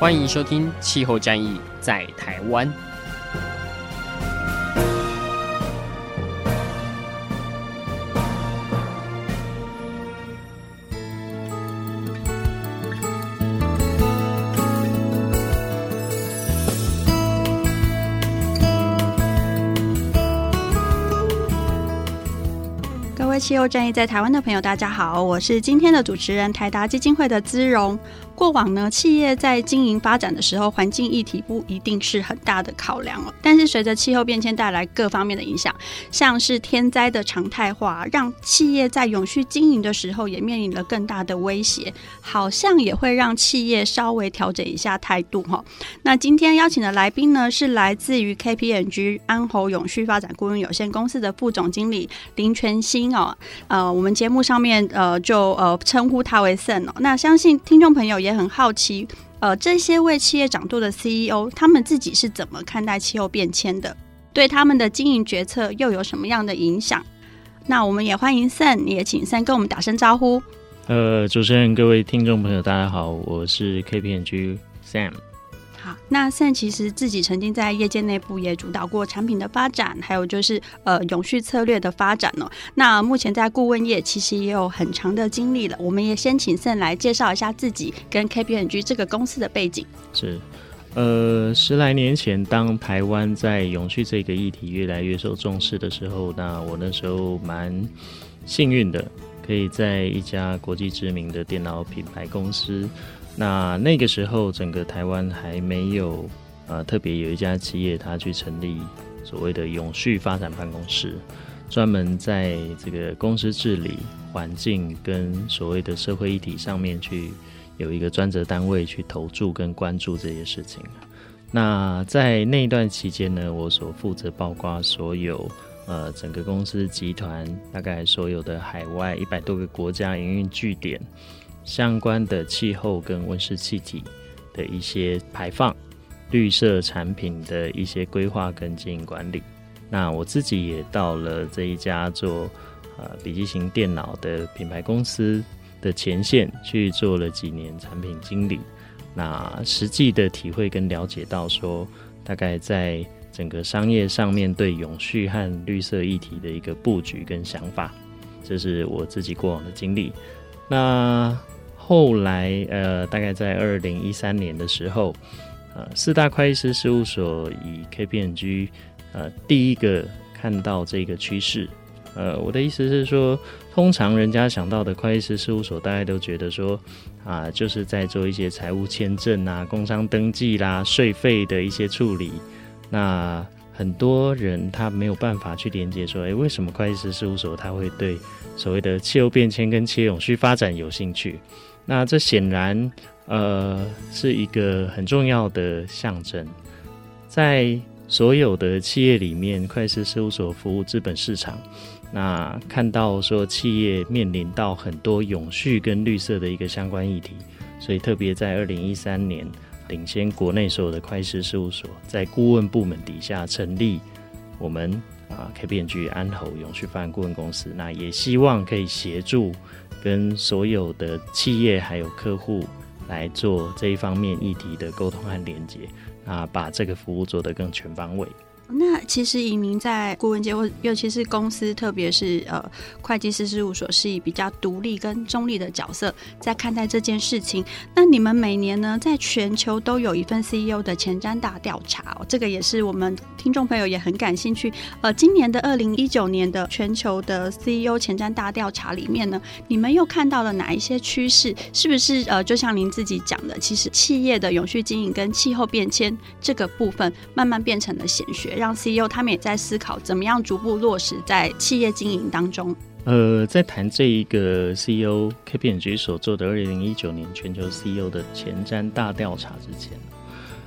欢迎收听《气候战役在台湾》。各位气候战役在台湾的朋友，大家好，我是今天的主持人，台达基金会的姿蓉。过往呢，企业在经营发展的时候，环境议题不一定是很大的考量哦。但是随着气候变迁带来各方面的影响，像是天灾的常态化，让企业在永续经营的时候也面临了更大的威胁，好像也会让企业稍微调整一下态度哈。那今天邀请的来宾呢，是来自于 KPMG 安侯永续发展顾问有限公司的副总经理林全兴哦。呃，我们节目上面呃就呃称呼他为 Sam 哦。那相信听众朋友也。也很好奇，呃，这些为企业掌舵的 CEO，他们自己是怎么看待气候变迁的？对他们的经营决策又有什么样的影响？那我们也欢迎 Sam，也请 Sam 跟我们打声招呼。呃，主持人、各位听众朋友，大家好，我是 KPMG Sam。那 Sam 其实自己曾经在业界内部也主导过产品的发展，还有就是呃永续策略的发展哦。那目前在顾问业其实也有很长的经历了。我们也先请 Sam 来介绍一下自己跟 KPMG 这个公司的背景。是，呃，十来年前，当台湾在永续这个议题越来越受重视的时候，那我那时候蛮幸运的，可以在一家国际知名的电脑品牌公司。那那个时候，整个台湾还没有呃特别有一家企业，它去成立所谓的永续发展办公室，专门在这个公司治理、环境跟所谓的社会议题上面去有一个专责单位去投注跟关注这些事情。那在那一段期间呢，我所负责包括所有呃整个公司集团大概所有的海外一百多个国家营运据点。相关的气候跟温室气体的一些排放、绿色产品的一些规划跟经营管理。那我自己也到了这一家做呃笔记型电脑的品牌公司的前线去做了几年产品经理。那实际的体会跟了解到说，大概在整个商业上面对永续和绿色议题的一个布局跟想法，这是我自己过往的经历。那后来，呃，大概在二零一三年的时候，呃，四大会计师事务所以 KPMG，呃，第一个看到这个趋势。呃，我的意思是说，通常人家想到的会计师事务所，大家都觉得说，啊、就是在做一些财务签证啊、工商登记啦、税费的一些处理。那很多人他没有办法去连接说，诶，为什么会计师事务所他会对所谓的气候变迁跟企业永续发展有兴趣？那这显然，呃，是一个很重要的象征。在所有的企业里面，会计师事务所服务资本市场。那看到说企业面临到很多永续跟绿色的一个相关议题，所以特别在二零一三年，领先国内所有的会计师事务所，在顾问部门底下成立我们啊 KPMG 安侯永续方案顾问公司。那也希望可以协助。跟所有的企业还有客户来做这一方面议题的沟通和连接，啊，把这个服务做得更全方位。那其实以您在顾问界，或尤其是公司，特别是呃会计师事务所，是以比较独立跟中立的角色在看待这件事情。那你们每年呢，在全球都有一份 CEO 的前瞻大调查哦，这个也是我们听众朋友也很感兴趣。呃，今年的二零一九年的全球的 CEO 前瞻大调查里面呢，你们又看到了哪一些趋势？是不是呃，就像您自己讲的，其实企业的永续经营跟气候变迁这个部分，慢慢变成了显学。让 CEO 他们也在思考怎么样逐步落实在企业经营当中。呃，在谈这一个 CEO KPMG 所做的二零一九年全球 CEO 的前瞻大调查之前，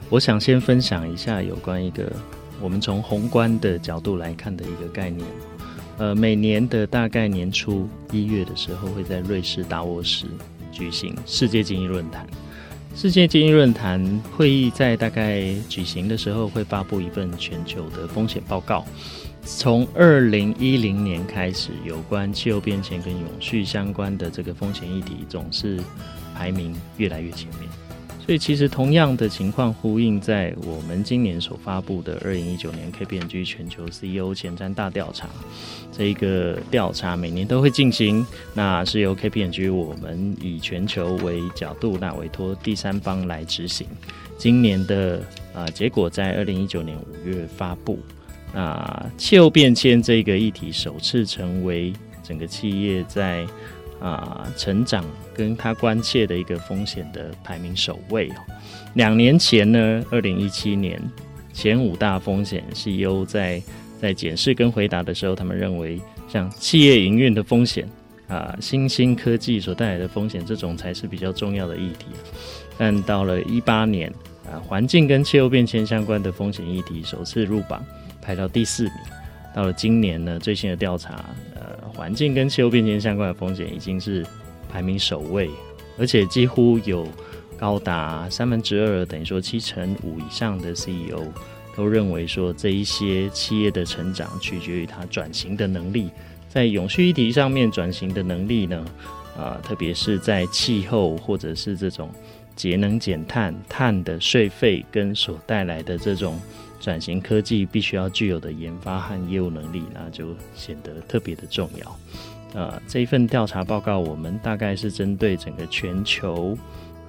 我想先分享一下有关一个我们从宏观的角度来看的一个概念。呃，每年的大概年初一月的时候，会在瑞士达沃斯举行世界经济论坛。世界经济论坛会议在大概举行的时候，会发布一份全球的风险报告。从二零一零年开始，有关气候变迁跟永续相关的这个风险议题，总是排名越来越前面。所以，其实同样的情况呼应在我们今年所发布的二零一九年 KPMG 全球 CEO 前瞻大调查。这一个调查每年都会进行，那是由 KPMG 我们以全球为角度，那委托第三方来执行。今年的啊、结果在二零一九年五月发布。那气候变迁这个议题首次成为整个企业在啊、成长跟他关切的一个风险的排名首位。两年前呢，二零一七年前五大风险 CEO 在在检视跟回答的时候，他们认为像企业营运的风险啊、新兴科技所带来的风险，这种才是比较重要的议题。但到了一八年啊，环境跟气候变迁相关的风险议题首次入榜。排到第四名，到了今年呢，最新的调查，环境跟气候变迁相关的风险已经是排名首位，而且几乎有高达三分之二，等于说七成五以上的 CEO 都认为说，这一些企业的成长取决于它转型的能力，在永续议题上面转型的能力呢，啊、呃，特别是在气候或者是这种节能减碳、碳的税费跟所带来的这种。转型科技必须要具有的研发和业务能力，那就显得特别的重要。呃，这一份调查报告，我们大概是针对整个全球，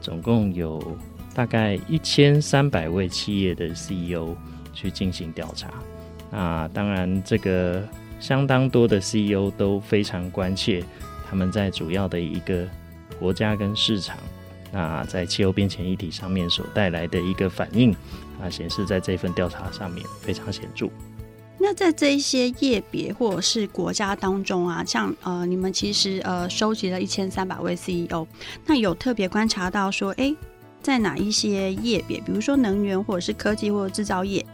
总共有大概一千三百位企业的 CEO 去进行调查。那当然，这个相当多的 CEO 都非常关切他们在主要的一个国家跟市场，那在气候变迁议题上面所带来的一个反应。啊，显示在这份调查上面非常显著。那在这一些业别或者是国家当中啊，像呃，你们其实呃收集了一千三百位 CEO，那有特别观察到说，哎，在哪一些业别，比如说能源或者是科技或者制造业，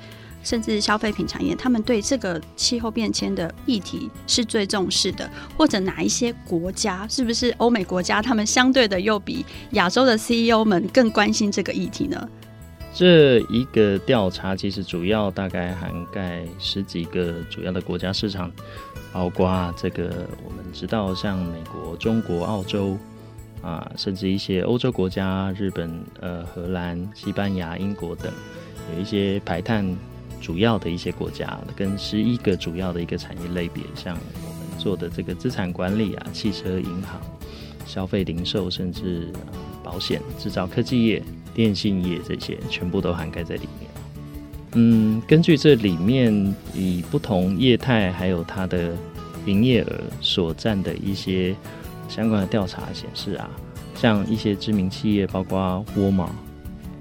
甚至消费品产业，他们对这个气候变迁的议题是最重视的，或者哪一些国家，是不是欧美国家，他们相对的又比亚洲的 CEO 们更关心这个议题呢？这一个调查其实主要大概涵盖十几个主要的国家市场，包括这个我们知道像美国、中国、澳洲啊，甚至一些欧洲国家，日本、呃、荷兰、西班牙、英国等，有一些排碳主要的一些国家，跟十一个主要的一个产业类别，像我们做的这个资产管理啊、汽车、银行、消费零售，甚至、保险、制造、科技业。电信业这些全部都涵盖在里面。嗯，根据这里面以不同业态还有它的营业额所占的一些相关的调查显示啊，像一些知名企业，包括沃尔玛、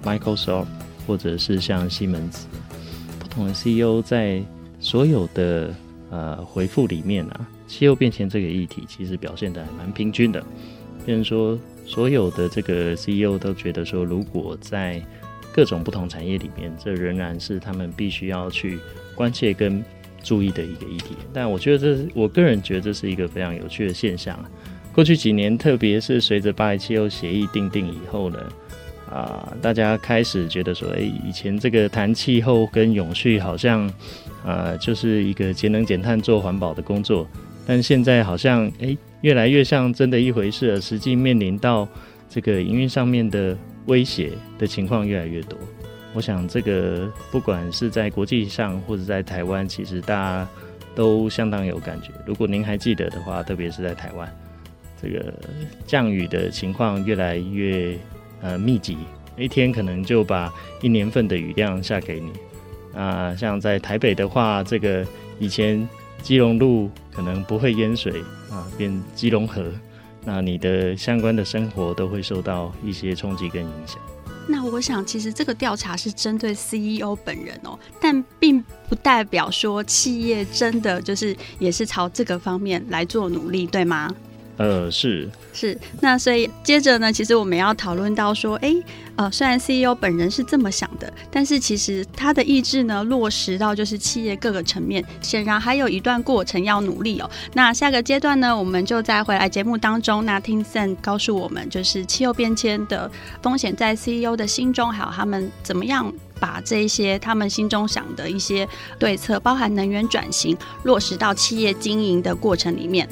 Microsoft，或者是像西门子，同的 CEO 在所有的呃回复里面啊，气候变迁这个议题其实表现得还蛮平均的，变成说。所有的这个 CEO 都觉得说，如果在各种不同产业里面，这仍然是他们必须要去关切跟注意的一个议题。但我觉得这是我个人觉得这是一个非常有趣的现象。过去几年，特别是随着巴黎气候协议订定以后呢，啊、大家开始觉得说，哎，以前这个谈气候跟永续好像，呃，就是一个节能减碳做环保的工作，但现在好像，哎。越来越像真的一回事，实际面临到这个营运上面的威胁的情况越来越多。我想这个不管是在国际上或者在台湾，其实大家都相当有感觉。如果您还记得的话，特别是在台湾，这个降雨的情况越来越呃密集，一天可能就把一年份的雨量下给你。啊，像在台北的话，这个以前。基隆路可能不会淹水啊，变基隆河，那你的相关的生活都会受到一些冲击跟影响。那我想，其实这个调查是针对 CEO 本人哦，但并不代表说企业真的就是也是朝这个方面来做努力，对吗？呃，是是，那所以接着呢，其实我们要讨论到说，哎，呃，虽然 CEO 本人是这么想的，但是其实他的意志呢，落实到就是企业各个层面，显然还有一段过程要努力哦。那下个阶段呢，我们就再回来节目当中，那听 Sam 告诉我们，就是气候变迁的风险在 CEO 的心中，还有他们怎么样把这些他们心中想的一些对策，包含能源转型，落实到企业经营的过程里面。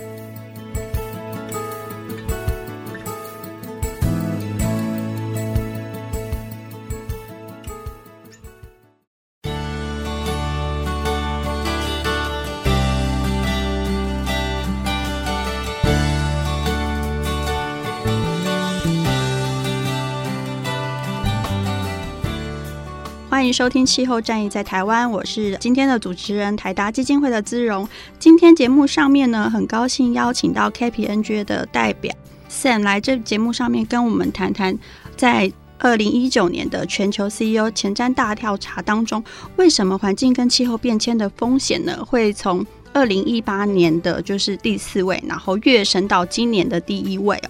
欢迎收听《气候战役在台湾》，我是今天的主持人台达基金会的姿蓉。今天节目上面呢，很高兴邀请到 KPNG 的代表 Sam 来这节目上面跟我们谈谈，在二零一九年的全球 CEO 前瞻大调查当中，为什么环境跟气候变迁的风险呢，会从二零一八年的就是第四位，然后跃升到今年的第一位。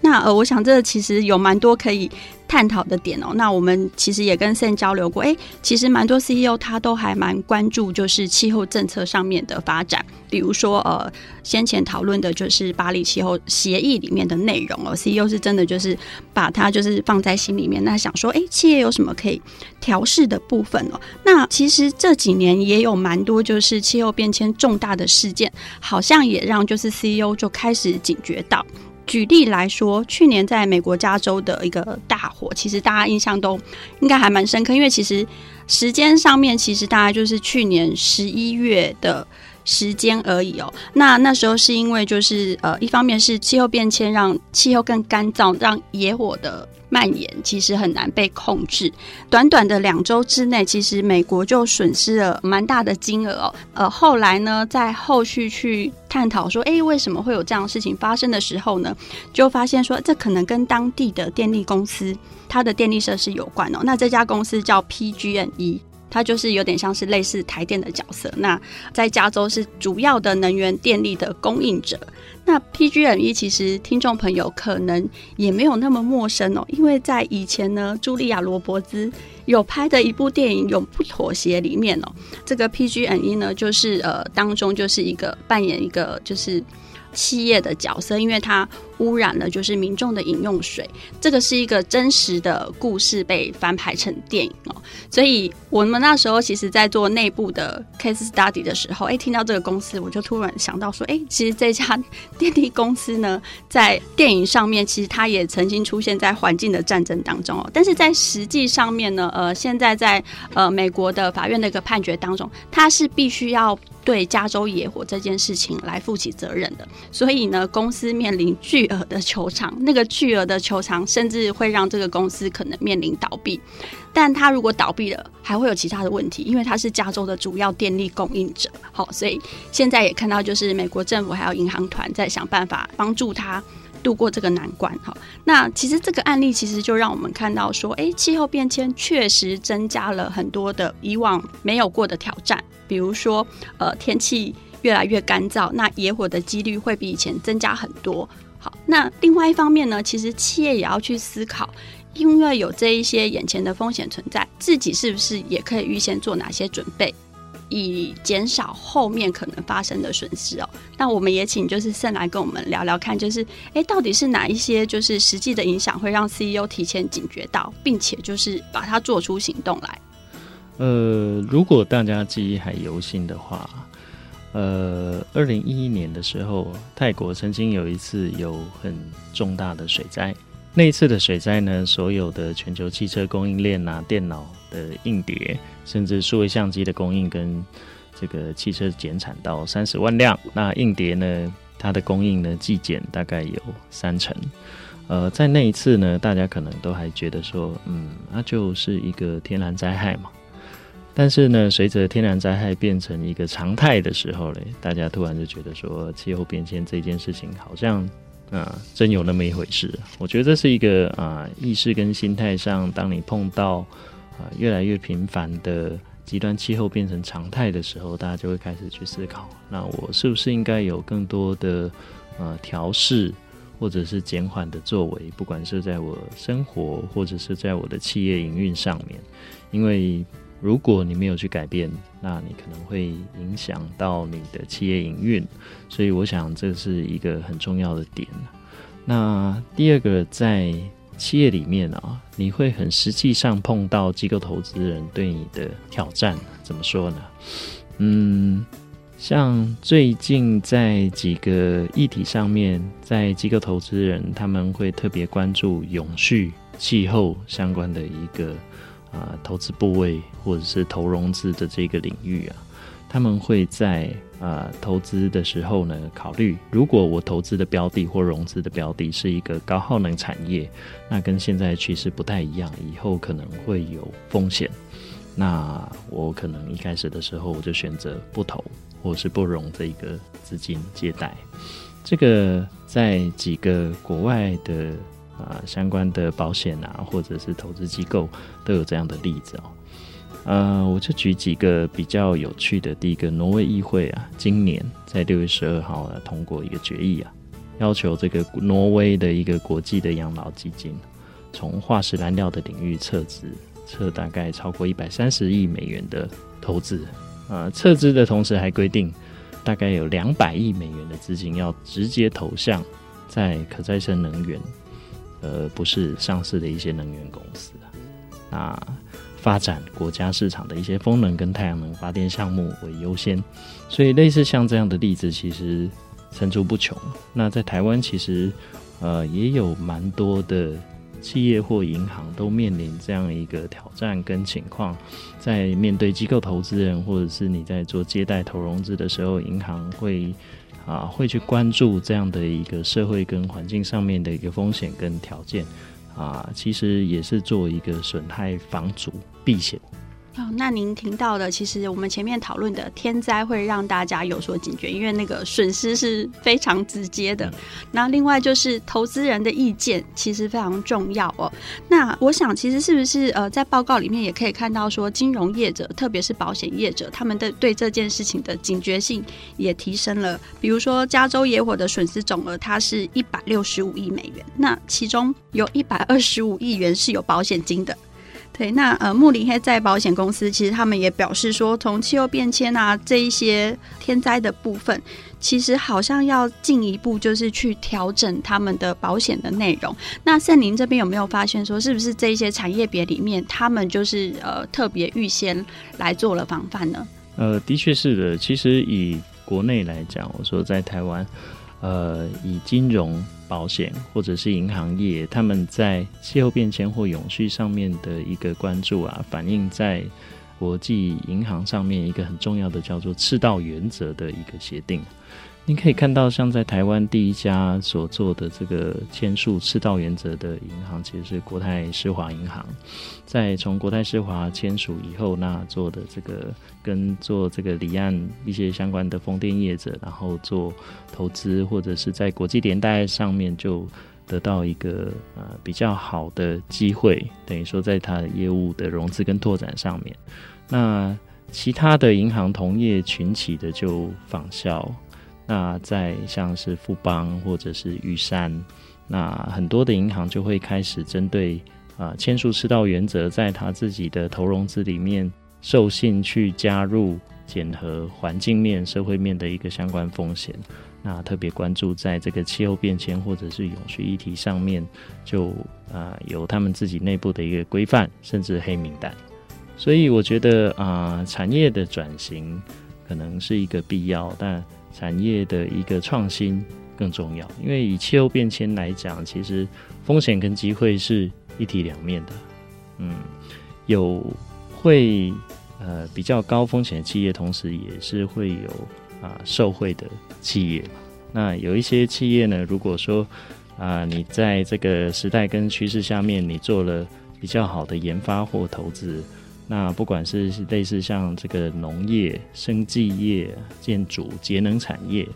那呃，我想这其实有蛮多可以探讨的点哦。那我们其实也跟 Sam 交流过，哎，其实蛮多 CEO 他都还蛮关注就是气候政策上面的发展，比如说呃，先前讨论的就是巴黎气候协议里面的内容哦，CEO 是真的就是把它就是放在心里面，那想说，哎，企业有什么可以调试的部分哦？那其实这几年也有蛮多就是气候变迁重大的事件，好像也让就是 CEO 就开始警觉到。举例来说，去年在美国加州的一个大火，其实大家印象都应该还蛮深刻，因为其实时间上面其实大概就是去年十一月的时间而已哦。那那时候是因为就是呃，一方面是气候变迁让气候更干燥，让野火的。蔓延其实很难被控制，短短的两周之内，其实美国就损失了蛮大的金额哦。呃，后来呢，在后续去探讨说，哎，为什么会有这样的事情发生的时候呢，就发现说，这可能跟当地的电力公司它的电力设施有关哦。那这家公司叫 PG&E。它就是有点像是类似台电的角色，那在加州是主要的能源电力的供应者。那 PG&E 其实听众朋友可能也没有那么陌生哦，因为在以前呢，茱莉亚·罗伯兹有拍的一部电影《永不妥协》里面哦，这个 PG&E 呢，就是呃当中就是一个扮演一个就是。企业的角色，因为它污染了就是民众的饮用水，这个是一个真实的故事被翻拍成电影哦。所以我们那时候其实，在做内部的 case study 的时候，哎，听到这个公司，我就突然想到说，哎，其实这家电力公司呢，在电影上面其实它也曾经出现在环境的战争当中哦。但是在实际上面呢，呃，现在在呃美国的法院的一个判决当中，它是必须要。对加州野火这件事情来负起责任的，所以呢，公司面临巨额的球场，那个巨额的球场甚至会让这个公司可能面临倒闭。但他如果倒闭了，还会有其他的问题，因为他是加州的主要电力供应者。好，所以现在也看到，就是美国政府还有银行团在想办法帮助他度过这个难关。哈，那其实这个案例其实就让我们看到说，哎，气候变迁确实增加了很多的以往没有过的挑战。比如说，呃，天气越来越干燥，那野火的几率会比以前增加很多。好，那另外一方面呢，其实企业也要去思考，因为有这一些眼前的风险存在，自己是不是也可以预先做哪些准备，以减少后面可能发生的损失哦。那我们也请就是 Sam 来跟我们聊聊看，就是哎，到底是哪一些就是实际的影响会让 CEO 提前警觉到，并且就是把它做出行动来。呃，如果大家记忆还犹新的话，呃，二零一一年的时候，泰国曾经有一次有很重大的水灾。那一次的水灾呢，所有的全球汽车供应链啊，电脑的硬碟，甚至数位相机的供应跟这个汽车减产到三十万辆。那硬碟呢，它的供应呢，季减大概有三成。呃，在那一次呢，大家可能都还觉得说，嗯，那就是一个天然灾害嘛。但是呢，随着天然灾害变成一个常态的时候嘞，大家突然就觉得说，气候变迁这件事情好像啊，真有那么一回事。我觉得这是一个啊意识跟心态上，当你碰到啊越来越频繁的极端气候变成常态的时候，大家就会开始去思考：那我是不是应该有更多的呃调试或者是减缓的作为？不管是在我生活或者是在我的企业营运上面，因为如果你没有去改变，那你可能会影响到你的企业营运，所以我想这是一个很重要的点。那第二个，在企业里面啊，你会很实际上碰到机构投资人对你的挑战，怎么说呢？嗯，像最近在几个议题上面，在机构投资人他们会特别关注永续气候相关的一个。啊，投资部位或者是投融资的这个领域啊，他们会在啊投资的时候呢，考虑如果我投资的标的或融资的标的是一个高耗能产业，那跟现在的趋势不太一样，以后可能会有风险。那我可能一开始的时候我就选择不投或是不融这一个资金借贷。这个在几个国外的。啊，相关的保险啊，或者是投资机构都有这样的例子哦。呃，我就举几个比较有趣的。第一个，挪威议会啊，今年在六月十二号啊通过一个决议啊，要求这个挪威的一个国际的养老基金，从化石燃料的领域撤资，撤大概超过一百三十亿美元的投资。啊，撤资的同时还规定，大概有两百亿美元的资金要直接投向在可再生能源。呃，不是上市的一些能源公司啊，那发展国家市场的一些风能跟太阳能发电项目为优先，所以类似像这样的例子其实层出不穷。那在台湾其实呃也有蛮多的企业或银行都面临这样一个挑战跟情况，在面对机构投资人或者是你在做借贷投融资的时候，银行会。啊，会去关注这样的一个社会跟环境上面的一个风险跟条件，啊，其实也是做一个损害防阻避险。哦，那您听到的，其实我们前面讨论的天灾会让大家有所警觉，因为那个损失是非常直接的。那另外就是投资人的意见其实非常重要哦。那我想，其实是不是呃，在报告里面也可以看到说，金融业者，特别是保险业者，他们的对这件事情的警觉性也提升了。比如说，加州野火的损失总额它是一百六十五亿美元，那其中有一百二十五亿元是有保险金的。对，那呃，慕林黑在保险公司其实他们也表示说，从气候变迁啊这一些天灾的部分，其实好像要进一步就是去调整他们的保险的内容。那圣林这边有没有发现说，是不是这一些产业别里面，他们就是呃特别预先来做了防范呢？呃，的确是的。其实以国内来讲，我说在台湾，呃，以金融。保险或者是银行业，他们在气候变迁或永续上面的一个关注啊，反映在国际银行上面一个很重要的叫做赤道原则的一个协定。你可以看到，像在台湾第一家所做的这个签署赤道原则的银行，其实是国泰世华银行。在从国泰世华签署以后，那做的这个跟做这个离岸一些相关的风电业者，然后做投资或者是在国际连带上面，就得到一个呃比较好的机会，等于说在它的业务的融资跟拓展上面，那其他的银行同业群起的就仿效。那在像是富邦或者是玉山，那很多的银行就会开始针对啊签署赤道原则，在他自己的投融资里面授信去加入检核环境面、社会面的一个相关风险。那特别关注在这个气候变迁或者是永续议题上面，就啊有他们自己内部的一个规范，甚至黑名单。所以我觉得啊产业的转型可能是一个必要，但。产业的一个创新更重要，因为以气候变迁来讲，其实风险跟机会是一体两面的。嗯，有会呃比较高风险的企业，同时也是会有啊、呃、受惠的企业。那有一些企业呢，如果说啊、你在这个时代跟趋势下面，你做了比较好的研发或投资。那不管是类似像这个农业、生技业、建筑、节能产业，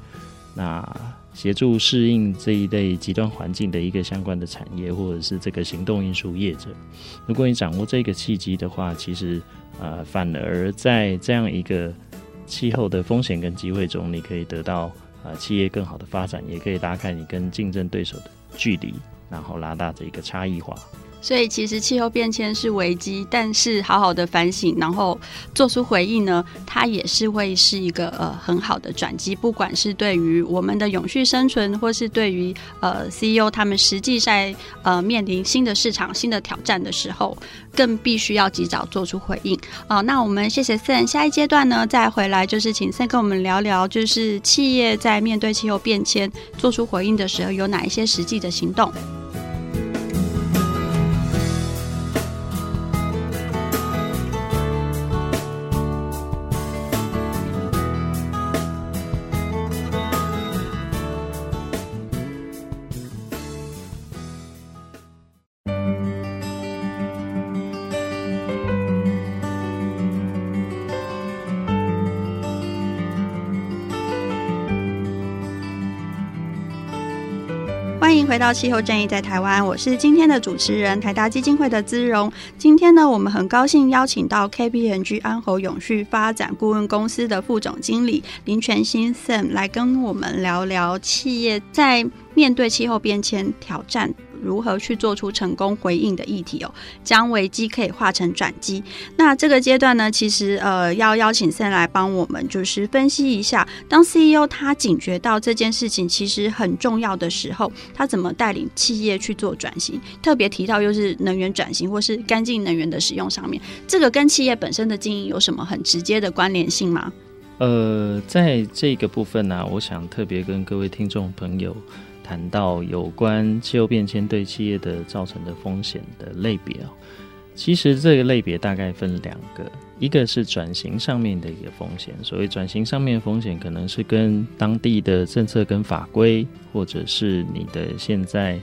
那协助适应这一类极端环境的一个相关的产业，或者是这个行动运输业者。如果你掌握这个契机的话，其实呃，反而在这样一个气候的风险跟机会中，你可以得到呃企业更好的发展，也可以拉开你跟竞争对手的距离，然后拉大这一个差异化。所以其实气候变迁是危机，但是好好的反省，然后做出回应呢，它也是会是一个呃很好的转机。不管是对于我们的永续生存，或是对于呃 CEO 他们实际在呃面临新的市场、新的挑战的时候，更必须要及早做出回应。啊、那我们谢谢 Sen，下一阶段呢再回来就是请 Sen 跟我们聊聊，就是企业在面对气候变迁做出回应的时候，有哪一些实际的行动。到气候正义在台湾，我是今天的主持人台达基金会的资荣。今天呢，我们很高兴邀请到 K P N G 安侯永续发展顾问公司的副总经理林全新 Sam 来跟我们聊聊企业在面对气候变迁挑战。如何去做出成功回应的议题哦，将危机可以化成转机。那这个阶段呢，其实呃要邀请 Sam 来帮我们，就是分析一下，当 CEO 他警觉到这件事情其实很重要的时候，他怎么带领企业去做转型？特别提到又是能源转型或是干净能源的使用上面，这个跟企业本身的经营有什么很直接的关联性吗？呃，在这个部分呢、我想特别跟各位听众朋友。谈到有关气候变迁对企业的造成的风险的类别哦，其实这个类别大概分两个，一个是转型上面的一个风险。所谓转型上面的风险，可能是跟当地的政策跟法规，或者是你的现在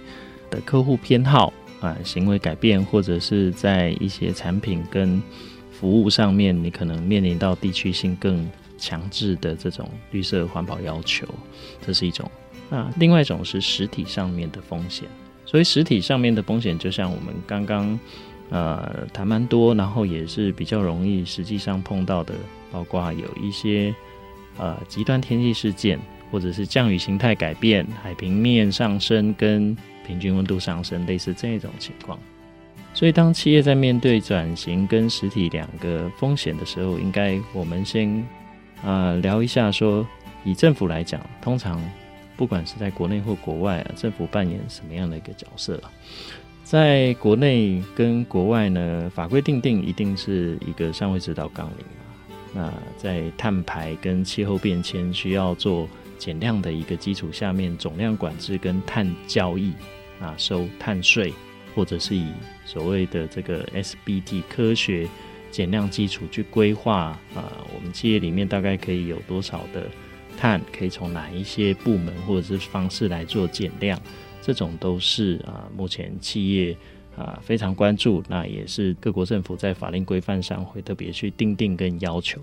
的客户偏好啊，行为改变，或者是在一些产品跟服务上面，你可能面临到地区性更强制的这种绿色环保要求，这是一种。那另外一种是实体上面的风险，所以实体上面的风险，就像我们刚刚呃谈蛮多，然后也是比较容易实际上碰到的，包括有一些呃极端天气事件，或者是降雨形态改变、海平面上升跟平均温度上升，类似这种情况。所以当企业在面对转型跟实体两个风险的时候，应该我们先呃聊一下说，以政府来讲，通常。不管是在国内或国外啊，政府扮演什么样的一个角色啊？在国内跟国外呢，法规定定一定是一个上位指导纲领嘛。那在碳排跟气候变迁需要做减量的一个基础下面，总量管制跟碳交易啊，收碳税，或者是以所谓的这个 SBT 科学减量基础去规划啊，我们企业里面大概可以有多少的。碳可以从哪一些部门或者是方式来做减量？这种都是啊，目前企业啊非常关注，那也是各国政府在法令规范上会特别去订定跟要求。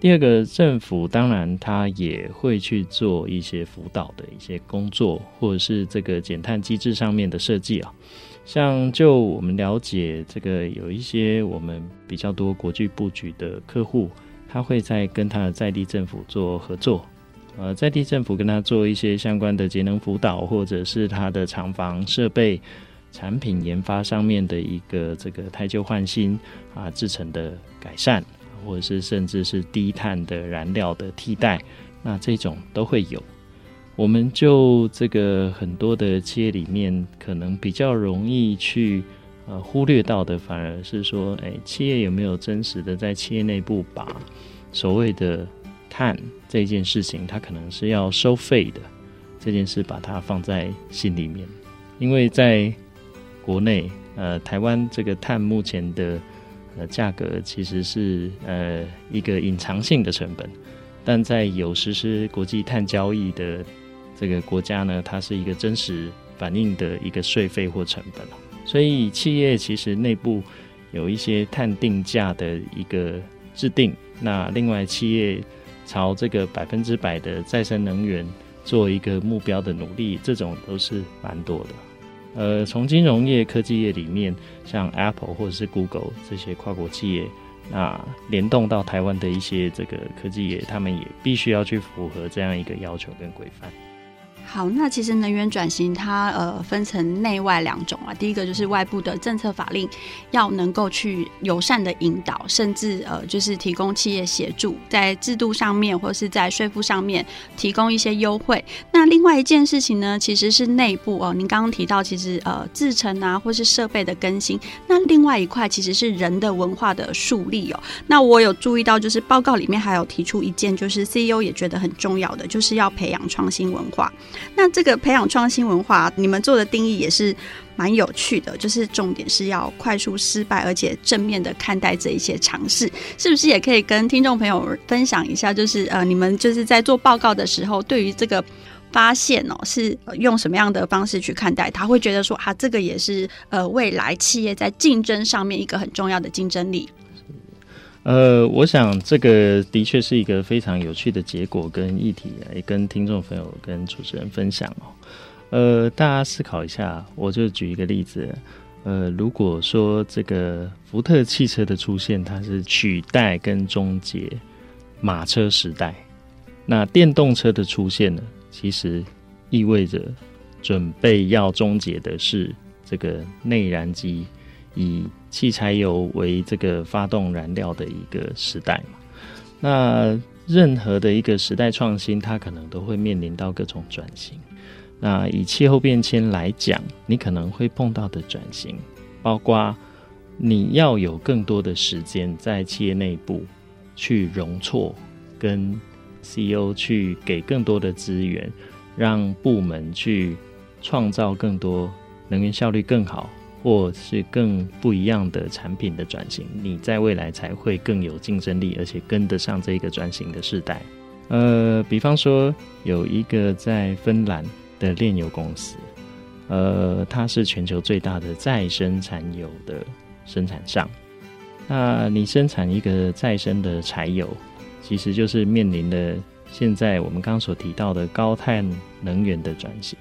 第二个，政府当然它也会去做一些辅导的一些工作，或者是这个减碳机制上面的设计啊。像就我们了解，这个有一些我们比较多国际布局的客户。他会在跟他的在地政府做合作，呃，在地政府跟他做一些相关的节能辅导，或者是他的厂房设备、产品研发上面的一个这个汰旧换新啊，制成的改善，或者是甚至是低碳的燃料的替代，那这种都会有。我们就这个很多的企业里面，可能比较容易去。呃，忽略到的反而是说，哎，企业有没有真实的在企业内部把所谓的碳这件事情，它可能是要收费的这件事，把它放在心里面。因为在国内，呃，台湾这个碳目前的呃价格其实是呃一个隐藏性的成本，但在有实施国际碳交易的这个国家呢，它是一个真实反映的一个税费或成本。所以企业其实内部有一些碳定价的一个制定。那另外，企业朝这个百分之百的再生能源做一个目标的努力，这种都是蛮多的。呃，从金融业、科技业里面，像 Apple 或者是 Google 这些跨国企业，那联动到台湾的一些这个科技业，他们也必须要去符合这样一个要求跟规范。好，那其实能源转型它呃分成内外两种啊。第一个就是外部的政策法令要能够去友善的引导，甚至呃就是提供企业协助，在制度上面或是在税负上面提供一些优惠。那另外一件事情呢，其实是内部哦。您刚刚提到，其实呃制程啊或是设备的更新。那另外一块其实是人的文化的树立哦。那我有注意到，就是报告里面还有提出一件，就是 CEO 也觉得很重要的，就是要培养创新文化。那这个培养创新文化，你们做的定义也是蛮有趣的，就是重点是要快速失败，而且正面的看待这一些尝试，是不是也可以跟听众朋友分享一下？就是呃，你们就是在做报告的时候，对于这个发现哦，是用什么样的方式去看待？他会觉得说啊，这个也是呃未来企业在竞争上面一个很重要的竞争力。呃，我想这个的确是一个非常有趣的结果跟议题，也跟听众朋友跟主持人分享哦。呃，大家思考一下，我就举一个例子。呃，如果说这个福特汽车的出现，它是取代跟终结马车时代，那电动车的出现呢，其实意味着准备要终结的是这个内燃机。以汽柴油为这个发动燃料的一个时代嘛，那任何的一个时代创新，它可能都会面临到各种转型。那以气候变迁来讲，你可能会碰到的转型，包括你要有更多的时间在企业内部去容错，跟 CEO 去给更多的资源，让部门去创造更多能源效率更好。或是更不一样的产品的转型，你在未来才会更有竞争力，而且跟得上这个转型的时代。呃，比方说有一个在芬兰的炼油公司，呃，它是全球最大的再生柴油的生产商。那你生产一个再生的柴油，其实就是面临了现在我们刚刚所提到的高碳能源的转型。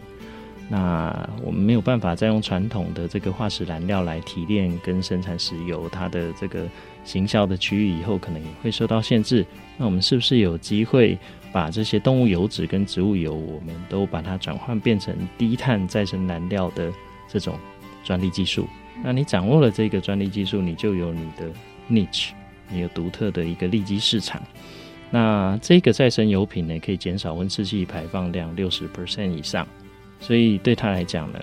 那我们没有办法再用传统的这个化石燃料来提炼跟生产石油，它的这个行销的区域以后可能也会受到限制。那我们是不是有机会把这些动物油脂跟植物油，我们都把它转换变成低碳再生燃料的这种专利技术？那你掌握了这个专利技术，你就有你的 niche，你有独特的一个利基市场。那这个再生油品呢，可以减少温室气排放量六十 percent 以上。所以对他来讲呢，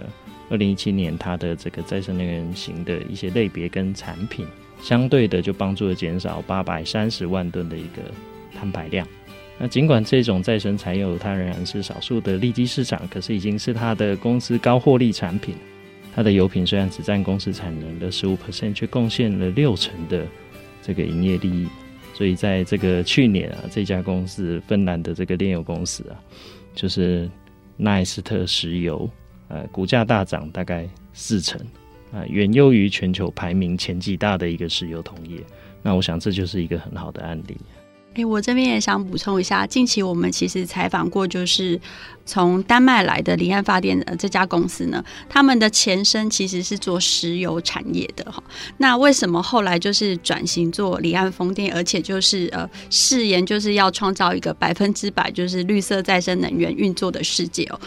二零一七年他的这个再生能源型的一些类别跟产品，相对的就帮助了减少八百三十万吨的一个碳排量。那尽管这种再生柴油它仍然是少数的利基市场，可是已经是他的公司高获利产品。它的油品虽然只占公司产能的十五 percent，却贡献了六成的这个营业利益。所以在这个去年啊，这家公司芬兰的这个炼油公司啊，就是。奈斯特石油，呃，股价大涨大概四成，啊、呃，远优于全球排名前几大的一个石油同业。那我想这就是一个很好的案例。哎、我这边也想补充一下，近期我们其实采访过，就是从丹麦来的离岸发电的这家公司呢，他们的前身其实是做石油产业的哈。那为什么后来就是转型做离岸风电，而且就是呃誓言就是要创造一个百分之百就是绿色再生能源运作的世界哦？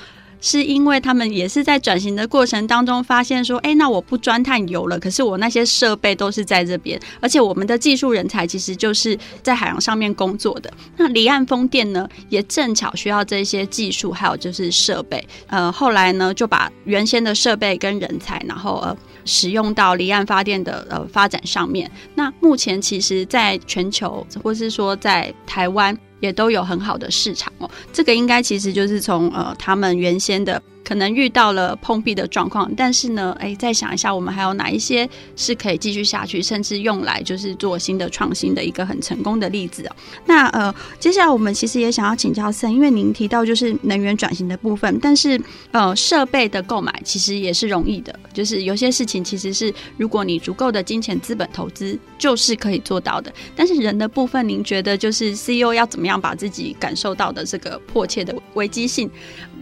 是因为他们也是在转型的过程当中发现说，哎，那我不钻探油了，可是我那些设备都是在这边，而且我们的技术人才其实就是在海洋上面工作的。那离岸风电呢，也正巧需要这些技术，还有就是设备。呃，后来呢，就把原先的设备跟人才，然后呃，使用到离岸发电的呃发展上面。那目前其实，在全球或是说在台湾。也都有很好的市场哦，这个应该其实就是从呃他们原先的可能遇到了碰壁的状况，但是呢，哎，再想一下，我们还有哪一些是可以继续下去，甚至用来就是做新的创新的一个很成功的例子哦。那呃，接下来我们其实也想要请教 Sam，因为您提到就是能源转型的部分，但是呃，设备的购买其实也是容易的，就是有些事情其实是如果你足够的金钱资本投资，就是可以做到的。但是人的部分，您觉得就是 CEO 要怎么样把自己感受到的这个迫切的危机性，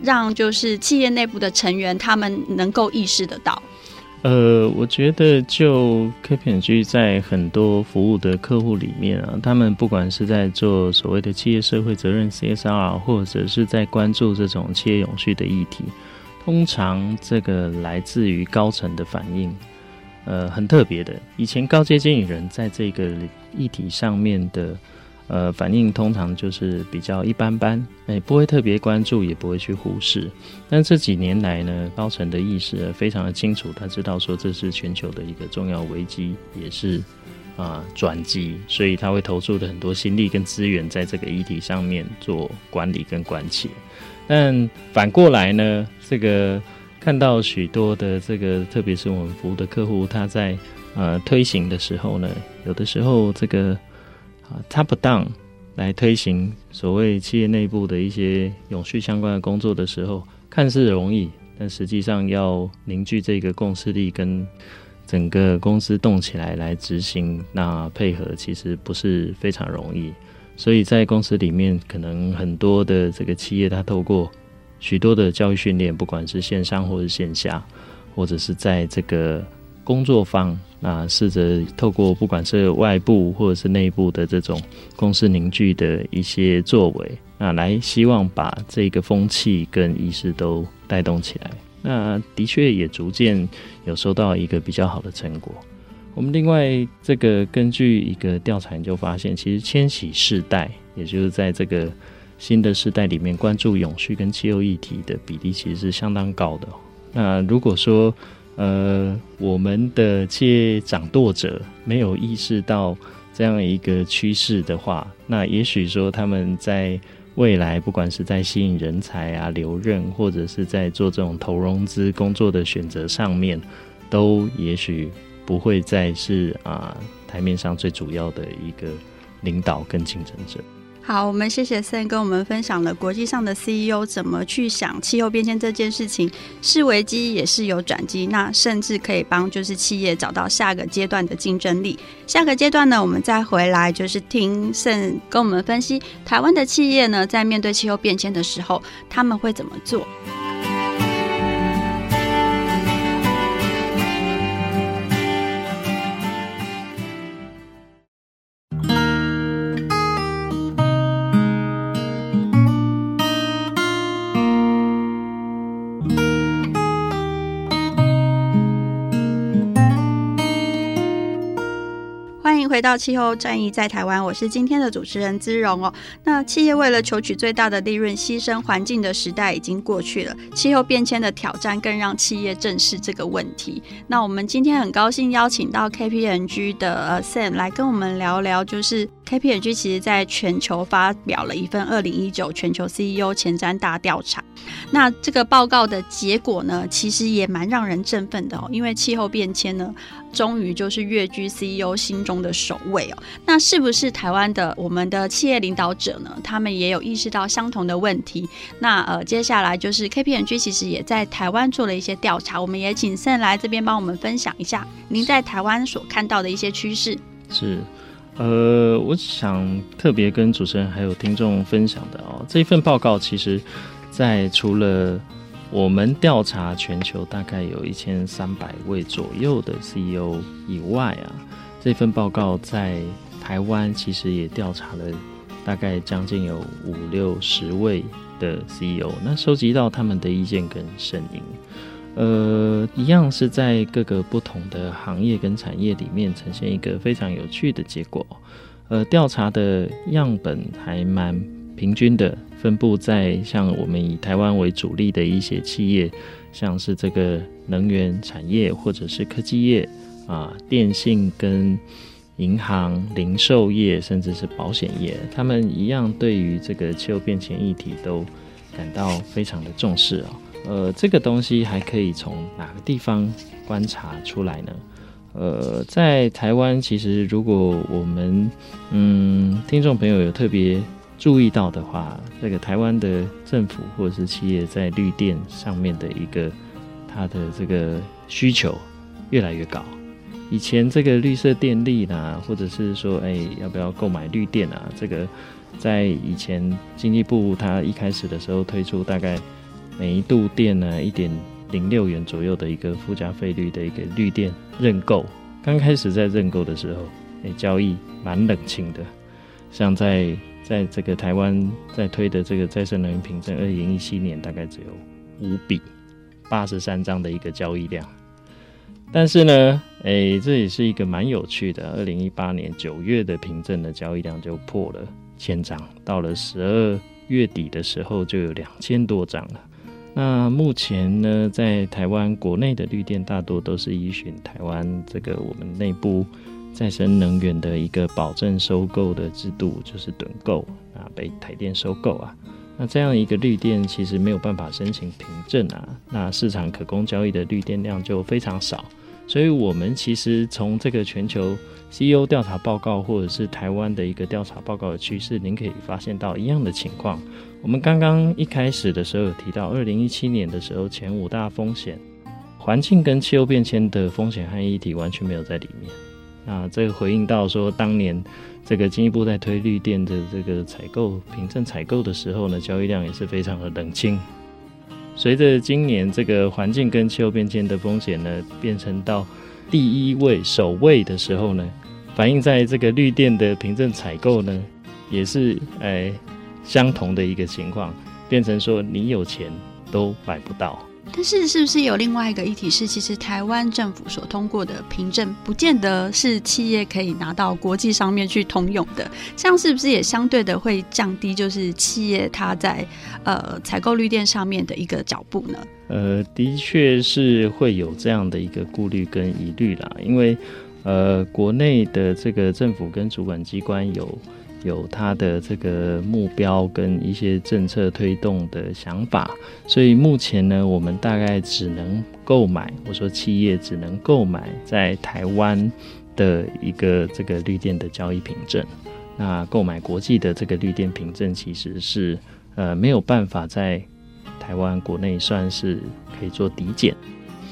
让就是企业内部的成员他们能够意识得到。呃，我觉得就 KPMG 在很多服务的客户里面啊，他们不管是在做所谓的企业社会责任 CSR，或者是在关注这种企业永续的议题，通常这个来自于高层的反应，呃，很特别的。以前高阶经理人在这个议题上面的。呃，反应通常就是比较一般般，哎，不会特别关注，也不会去忽视。但这几年来呢，高层的意识非常的清楚，他知道说这是全球的一个重要危机，也是啊转机，所以他会投注的很多心力跟资源在这个议题上面做管理跟关切。但反过来呢，这个看到许多的这个，特别是我们服务的客户，他在呃推行的时候呢，有的时候这个。啊，top down 来推行所谓企业内部的一些永续相关的工作的时候，看似容易，但实际上要凝聚这个共识力，跟整个公司动起来来执行，那配合其实不是非常容易。所以在公司里面，可能很多的这个企业，它透过许多的教育训练，不管是线上或是线下，或者是在这个。工作方那试着透过不管是外部或者是内部的这种公司凝聚的一些作为，那来希望把这个风气跟意识都带动起来。那的确也逐渐有收到一个比较好的成果。我们另外这个根据一个调查研究发现，其实千禧世代，也就是在这个新的世代里面关注永续跟气候议题的比例，其实是相当高的。那如果说呃，我们的企业掌舵者没有意识到这样一个趋势的话，那也许说他们在未来，不管是在吸引人才啊、留任，或者是在做这种投融资工作的选择上面，都也许不会再是啊台面上最主要的一个领导跟竞争者。好，我们谢谢 Sam 跟我们分享了国际上的 CEO 怎么去想气候变迁这件事情，是危机也是有转机，那甚至可以帮就是企业找到下个阶段的竞争力。下个阶段呢，我们再回来就是听 Sam 跟我们分析台湾的企业呢，在面对气候变迁的时候，他们会怎么做。回到气候战役在台湾，我是今天的主持人姿荣哦。那企业为了求取最大的利润，牺牲环境的时代已经过去了。气候变迁的挑战更让企业正视这个问题。那我们今天很高兴邀请到 KPMG 的 Sam 来跟我们聊聊，就是 KPMG 其实在全球发表了一份二零一九全球 CEO 前瞻大调查。那这个报告的结果呢，其实也蛮让人振奋的哦，因为气候变迁呢，终于就是跃居 CEO 心中的首位哦。那是不是台湾的我们的企业领导者呢？他们也有意识到相同的问题？那呃，接下来就是 KPMG 其实也在台湾做了一些调查，我们也请盛来这边帮我们分享一下您在台湾所看到的一些趋势。是，呃，我想特别跟主持人还有听众分享的哦，这一份报告其实。在除了我们调查全球大概有一千三百位左右的 CEO 以外啊，这份报告在台湾其实也调查了大概将近有五六十位的 CEO，那收集到他们的意见跟声音，呃，一样是在各个不同的行业跟产业里面呈现一个非常有趣的结果，呃，调查的样本还蛮平均的。分布在像我们以台湾为主力的一些企业，像是这个能源产业或者是科技业啊，电信跟银行、零售业，甚至是保险业，他们一样对于这个气候变迁议题都感到非常的重视啊。呃，这个东西还可以从哪个地方观察出来呢？呃，在台湾，其实如果我们嗯听众朋友有特别注意到的话，这个台湾的政府或者是企业在绿电上面的一个它的这个需求越来越高。以前这个绿色电力啦，或者是说，哎，要不要购买绿电啊？这个在以前经济部它一开始的时候推出，大概每一度电呢一点零六元左右的一个附加费率的一个绿电认购。刚开始在认购的时候，哎，交易蛮冷清的。像在在这个台湾在推的这个再生能源凭证，二零一七年大概只有五笔八十三张的一个交易量。但是呢，诶、这也是一个蛮有趣的。二零一八年九月的凭证的交易量就破了千张，到了十二月底的时候就有两千多张了。那目前呢，在台湾国内的绿电大多都是依循台湾这个我们内部再生能源的一个保证收购的制度，就是趸购啊，被台电收购啊。那这样一个绿电其实没有办法申请凭证啊，那市场可供交易的绿电量就非常少。所以，我们其实从这个全球 CEO 调查报告，或者是台湾的一个调查报告的趋势，您可以发现到一样的情况。我们刚刚一开始的时候有提到，二零一七年的时候，前五大风险，环境跟气候变迁的风险和议题完全没有在里面。那这个回应到说，当年这个经济部在推绿电的这个采购凭证采购的时候呢，交易量也是非常的冷清。随着今年这个环境跟气候变迁的风险呢，变成到第一位首位的时候呢，反映在这个绿电的凭证采购呢，也是哎相同的一个情况，变成说你有钱都买不到。但是，是不是有另外一个议题是，其实台湾政府所通过的凭证，不见得是企业可以拿到国际上面去通用的？这样是不是也相对的会降低，就是企业它在呃采购绿电上面的一个脚步呢？呃，的确是会有这样的一个顾虑跟疑虑啦，因为呃，国内的这个政府跟主管机关有。有他的这个目标跟一些政策推动的想法，所以目前呢，我们大概只能购买，我说企业只能购买在台湾的一个这个绿电的交易凭证。那购买国际的这个绿电凭证，其实是呃没有办法在台湾国内算是可以做抵减。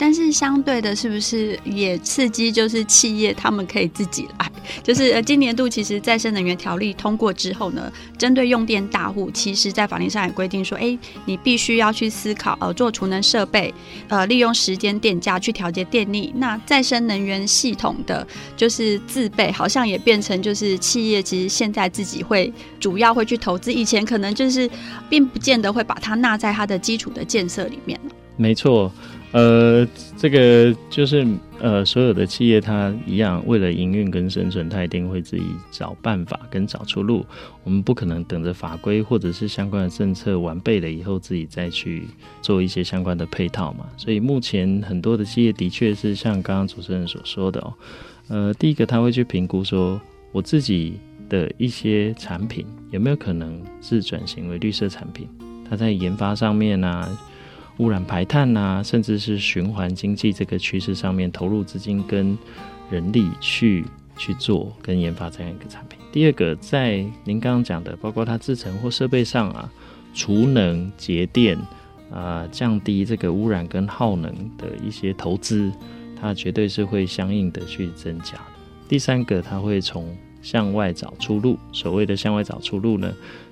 但是相对的，是不是也刺激就是企业他们可以自己来？就是呃，今年度其实再生能源条例通过之后呢，针对用电大户，其实在法律上也规定说，哎、你必须要去思考，呃，做储能设备，呃，利用时间电价去调节电力。那再生能源系统的就是自备，好像也变成就是企业其实现在自己会主要会去投资，以前可能就是并不见得会把它纳在它的基础的建设里面。没错。呃，这个就是呃，所有的企业它一样，为了营运跟生存，它一定会自己找办法跟找出路。我们不可能等着法规或者是相关的政策完备了以后，自己再去做一些相关的配套嘛。所以目前很多的企业的确是像刚刚主持人所说的哦，呃，第一个他会去评估说，我自己的一些产品有没有可能是转型为绿色产品，它在研发上面啊。污染排碳啊，甚至是循环经济这个趋势上面投入资金跟人力去去做跟研发这样一个产品。第二个，在您刚刚讲的，包括它制成或设备上啊，储能节电啊，降低这个污染跟耗能的一些投资，它绝对是会相应的去增加的。第三个，它会从向外找出路。所谓的向外找出路呢，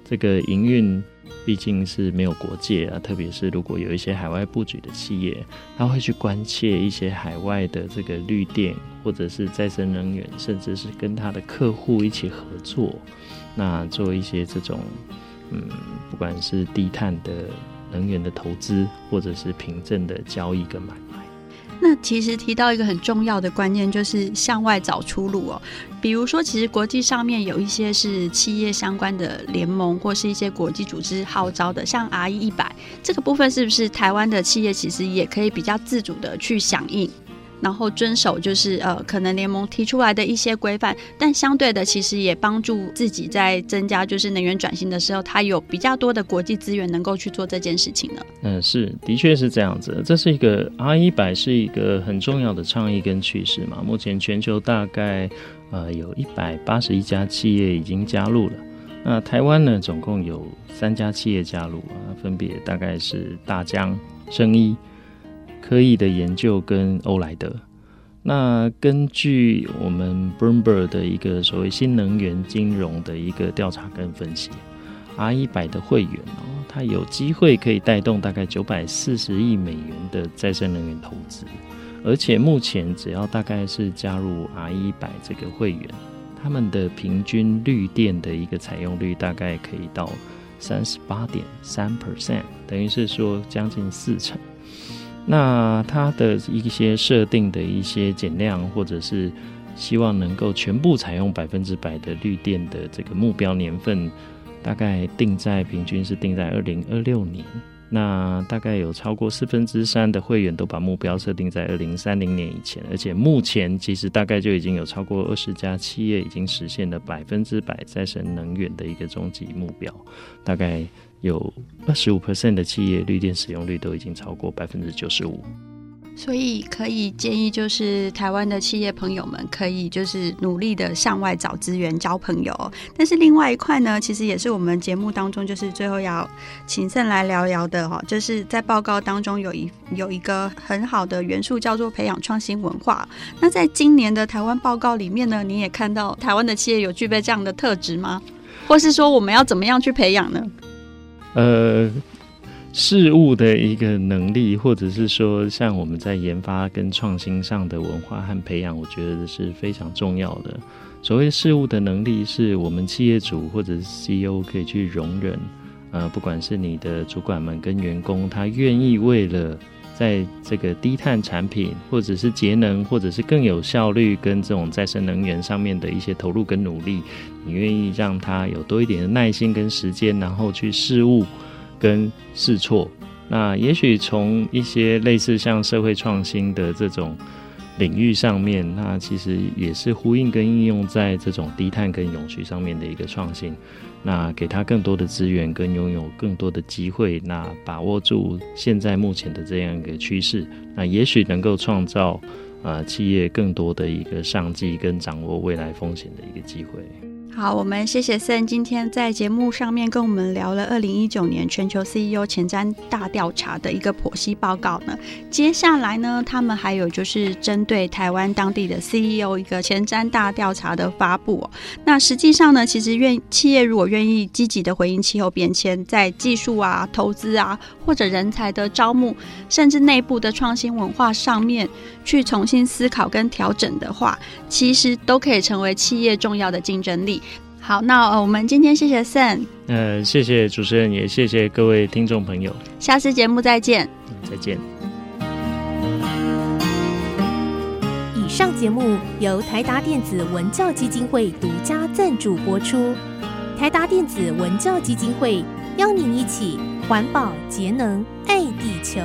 这个营运。毕竟是没有国界啊，特别是如果有一些海外布局的企业，他会去关切一些海外的这个绿电，或者是再生能源，甚至是跟他的客户一起合作，那做一些这种，嗯，不管是低碳的能源的投资，或者是凭证的交易跟买。那其实提到一个很重要的观念，就是向外找出路哦。比如说，其实国际上面有一些是企业相关的联盟，或是一些国际组织号召的，像 RE 一百这个部分，是不是台湾的企业其实也可以比较自主的去响应？然后遵守就是呃可能联盟提出来的一些规范，但相对的其实也帮助自己在增加就是能源转型的时候，它有比较多的国际资源能够去做这件事情呢？嗯，是，的确是这样子。这是一个 RE100 是一个很重要的倡议跟趋势嘛。目前全球大概呃有一百八十一家企业已经加入了。那台湾呢，总共有三家企业加入啊，分别大概是大江、生医、科意的研究跟欧莱德。那根据我们 Bloomberg 的一个所谓新能源金融的一个调查跟分析，RE100 的会员哦，它有机会可以带动大概九百四十亿美元的再生能源投资，而且目前只要大概是加入 RE100 这个会员。他们的平均绿电的一个采用率大概可以到三十八点三 percent，等于是说将近四成。那它的一些设定的一些减量，或者是希望能够全部采用百分之百的绿电的这个目标年份，大概定在平均是定在二零二六年。那大概有超过四分之三的会员都把目标设定在二零三零年以前，而且目前其实大概就已经有超过二十家企业已经实现了百分之百再生能源的一个终极目标，大概有二十五 percent 的企业绿电使用率都已经超过百分之九十五。所以可以建议，就是台湾的企业朋友们可以就是努力的向外找资源、交朋友。但是另外一块呢，其实也是我们节目当中就是最后要请 Sam 来聊聊的哈，就是在报告当中有一有一个很好的元素叫做培养创新文化。那在今年的台湾报告里面呢，你也看到台湾的企业有具备这样的特质吗？或是说我们要怎么样去培养呢？呃。事物的一个能力，或者是说像我们在研发跟创新上的文化和培养，我觉得是非常重要的。所谓事物的能力，是我们企业主或者是 CEO 可以去容忍，呃，不管是你的主管们跟员工，他愿意为了在这个低碳产品，或者是节能，或者是更有效率跟这种再生能源上面的一些投入跟努力，你愿意让他有多一点的耐心跟时间，然后去试物。跟试错，那也许从一些类似像社会创新的这种领域上面，那其实也是呼应跟应用在这种低碳跟永续上面的一个创新。那给他更多的资源跟拥有更多的机会，那把握住现在目前的这样一个趋势，那也许能够创造呃企业更多的一个商机跟掌握未来风险的一个机会。好，我们谢谢 Sam 今天在节目上面跟我们聊了二零一九年全球 CEO 前瞻大调查的一个剖析报告呢。接下来呢，他们还有就是针对台湾当地的 CEO 一个前瞻大调查的发布哦。那实际上呢，其实愿企业如果愿意积极的回应气候变迁，在技术啊、投资啊，或者人才的招募，甚至内部的创新文化上面去重新思考跟调整的话，其实都可以成为企业重要的竞争力。好，那我们今天谢谢 Sam，呃，谢谢主持人，也谢谢各位听众朋友，下次节目再见，再见。以上节目由台达电子文教基金会独家赞助播出，台达电子文教基金会邀您一起环保节能爱地球。